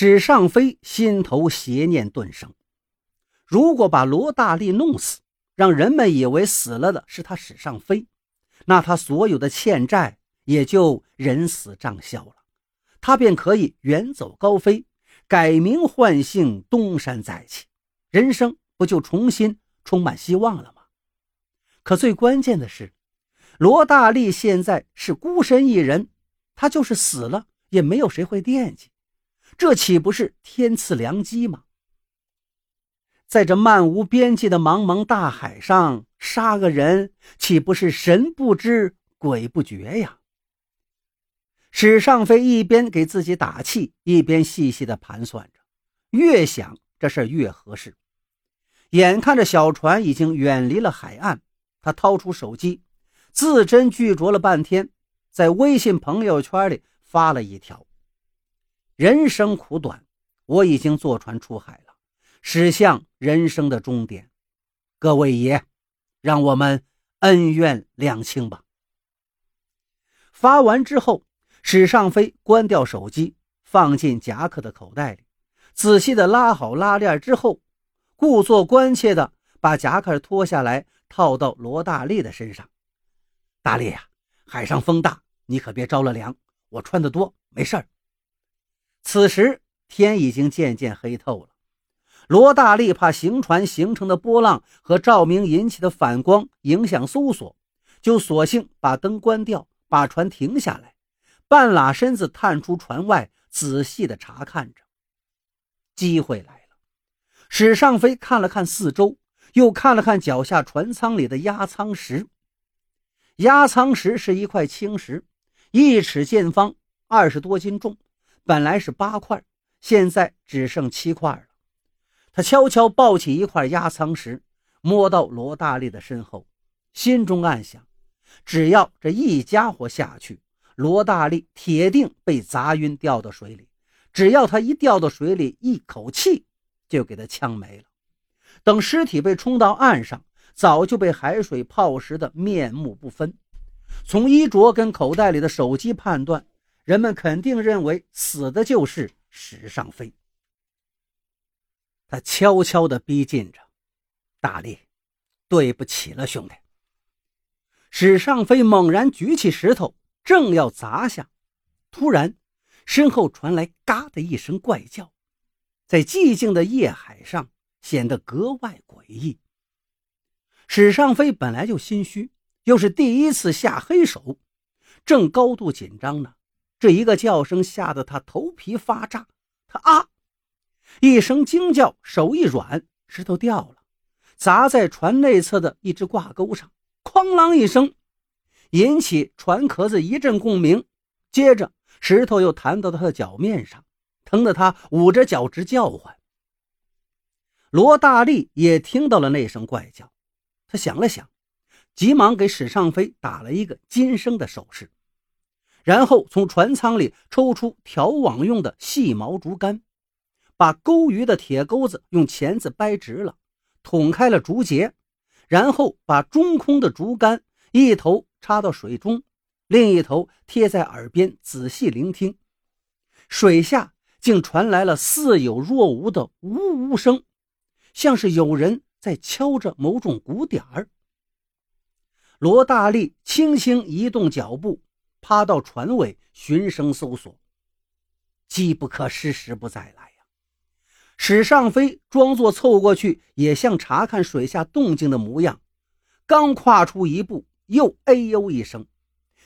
史尚飞心头邪念顿生：如果把罗大力弄死，让人们以为死了的是他史尚飞，那他所有的欠债也就人死账消了，他便可以远走高飞，改名换姓，东山再起，人生不就重新充满希望了吗？可最关键的是，罗大力现在是孤身一人，他就是死了，也没有谁会惦记。这岂不是天赐良机吗？在这漫无边际的茫茫大海上杀个人，岂不是神不知鬼不觉呀？史尚飞一边给自己打气，一边细细的盘算着，越想这事越合适。眼看着小船已经远离了海岸，他掏出手机，字斟句酌了半天，在微信朋友圈里发了一条。人生苦短，我已经坐船出海了，驶向人生的终点。各位爷，让我们恩怨两清吧。发完之后，史尚飞关掉手机，放进夹克的口袋里，仔细的拉好拉链之后，故作关切的把夹克脱下来套到罗大力的身上。大力呀，海上风大，你可别着了凉。我穿的多，没事儿。此时天已经渐渐黑透了，罗大力怕行船形成的波浪和照明引起的反光影响搜索，就索性把灯关掉，把船停下来，半拉身子探出船外，仔细的查看着。机会来了，史尚飞看了看四周，又看了看脚下船舱里的压舱石。压舱石是一块青石，一尺见方，二十多斤重。本来是八块，现在只剩七块了。他悄悄抱起一块压舱石，摸到罗大力的身后，心中暗想：只要这一家伙下去，罗大力铁定被砸晕，掉到水里。只要他一掉到水里，一口气就给他呛没了。等尸体被冲到岸上，早就被海水泡湿的面目不分。从衣着跟口袋里的手机判断。人们肯定认为死的就是史尚飞。他悄悄地逼近着，大力，对不起了，兄弟。史尚飞猛然举起石头，正要砸下，突然，身后传来“嘎”的一声怪叫，在寂静的夜海上显得格外诡异。史尚飞本来就心虚，又是第一次下黑手，正高度紧张呢。这一个叫声吓得他头皮发炸，他啊一声惊叫，手一软，石头掉了，砸在船内侧的一只挂钩上，哐啷一声，引起船壳子一阵共鸣。接着，石头又弹到他的脚面上，疼得他捂着脚直叫唤。罗大力也听到了那声怪叫，他想了想，急忙给史尚飞打了一个金声的手势。然后从船舱里抽出调网用的细毛竹竿，把钩鱼的铁钩子用钳子掰直了，捅开了竹节，然后把中空的竹竿一头插到水中，另一头贴在耳边仔细聆听。水下竟传来了似有若无的呜呜声，像是有人在敲着某种鼓点儿。罗大力轻轻移动脚步。趴到船尾循声搜索，机不可失，时不再来呀！史尚飞装作凑过去，也像查看水下动静的模样。刚跨出一步，又哎呦一声，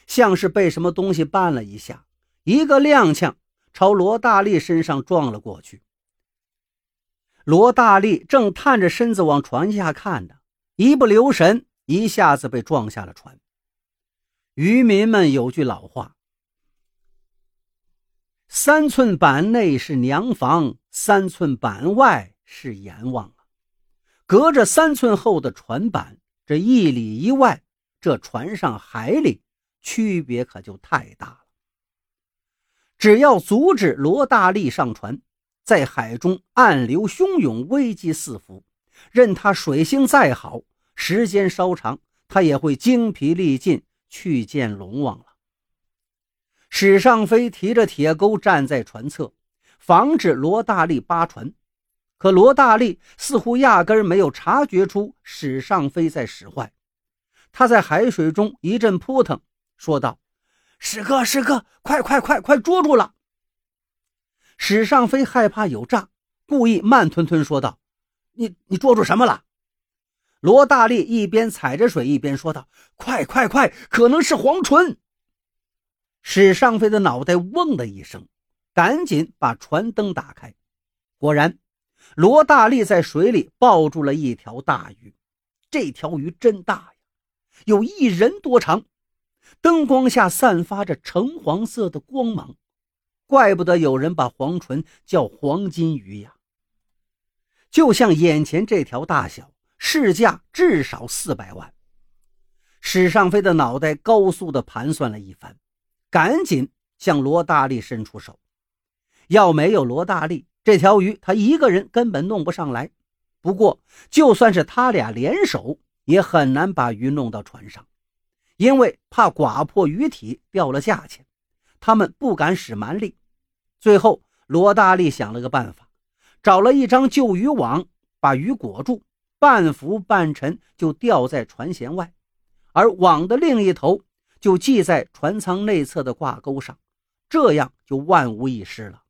像是被什么东西绊了一下，一个踉跄，朝罗大力身上撞了过去。罗大力正探着身子往船下看呢，一不留神，一下子被撞下了船。渔民们有句老话：“三寸板内是娘房，三寸板外是阎王啊！”隔着三寸厚的船板，这一里一外，这船上海里区别可就太大了。只要阻止罗大力上船，在海中暗流汹涌，危机四伏，任他水性再好，时间稍长，他也会精疲力尽。去见龙王了。史尚飞提着铁钩站在船侧，防止罗大力扒船。可罗大力似乎压根没有察觉出史尚飞在使坏，他在海水中一阵扑腾，说道：“史哥，史哥，快快快快捉住了！”史尚飞害怕有诈，故意慢吞吞说道：“你你捉住什么了？”罗大力一边踩着水一边说道：“快快快，可能是黄纯。”史尚飞的脑袋嗡的一声，赶紧把船灯打开，果然。罗大力在水里抱住了一条大鱼，这条鱼真大呀，有一人多长，灯光下散发着橙黄色的光芒，怪不得有人把黄唇叫黄金鱼呀。就像眼前这条大小，市价至少四百万。史尚飞的脑袋高速的盘算了一番，赶紧向罗大力伸出手，要没有罗大力。这条鱼他一个人根本弄不上来，不过就算是他俩联手，也很难把鱼弄到船上，因为怕刮破鱼体掉了价钱，他们不敢使蛮力。最后，罗大力想了个办法，找了一张旧渔网，把鱼裹住，半浮半沉就吊在船舷外，而网的另一头就系在船舱内侧的挂钩上，这样就万无一失了。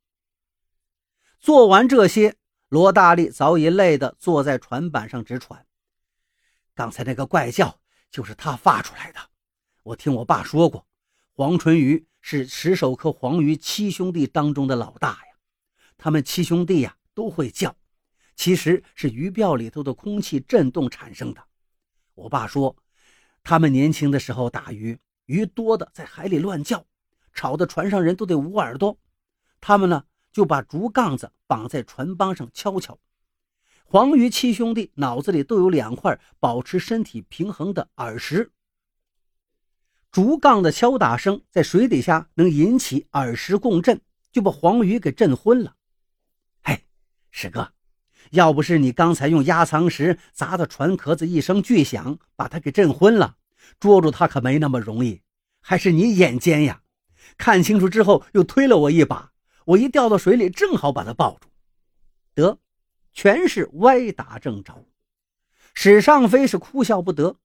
做完这些，罗大力早已累得坐在船板上直喘。刚才那个怪叫就是他发出来的。我听我爸说过，黄春鱼是石首科黄鱼七兄弟当中的老大呀。他们七兄弟呀都会叫，其实是鱼鳔里头的空气震动产生的。我爸说，他们年轻的时候打鱼，鱼多的在海里乱叫，吵得船上人都得捂耳朵。他们呢？就把竹杠子绑在船帮上敲敲。黄鱼七兄弟脑子里都有两块保持身体平衡的耳石，竹杠的敲打声在水底下能引起耳石共振，就把黄鱼给震昏了。嘿，师哥，要不是你刚才用压舱石砸的船壳子一声巨响，把他给震昏了，捉住他可没那么容易。还是你眼尖呀，看清楚之后又推了我一把。我一掉到水里，正好把他抱住，得，全是歪打正着。史尚飞是哭笑不得，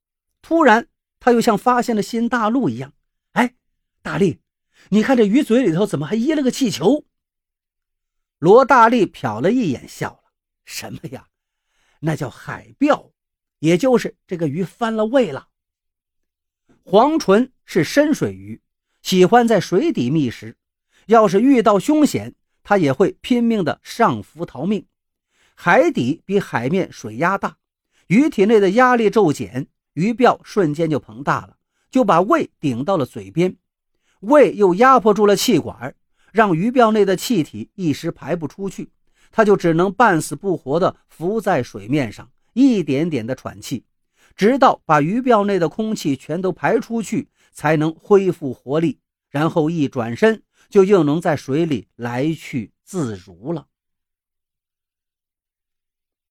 突然他又像发现了新大陆一样，哎，大力，你看这鱼嘴里头怎么还噎了个气球？罗大力瞟了一眼，笑了，什么呀？那叫海鳔，也就是这个鱼翻了胃了。黄唇是深水鱼，喜欢在水底觅食。要是遇到凶险，它也会拼命的上浮逃命。海底比海面水压大，鱼体内的压力骤减，鱼鳔瞬间就膨大了，就把胃顶到了嘴边，胃又压迫住了气管，让鱼鳔内的气体一时排不出去，他就只能半死不活的浮在水面上，一点点的喘气，直到把鱼鳔内的空气全都排出去，才能恢复活力，然后一转身。就又能在水里来去自如了。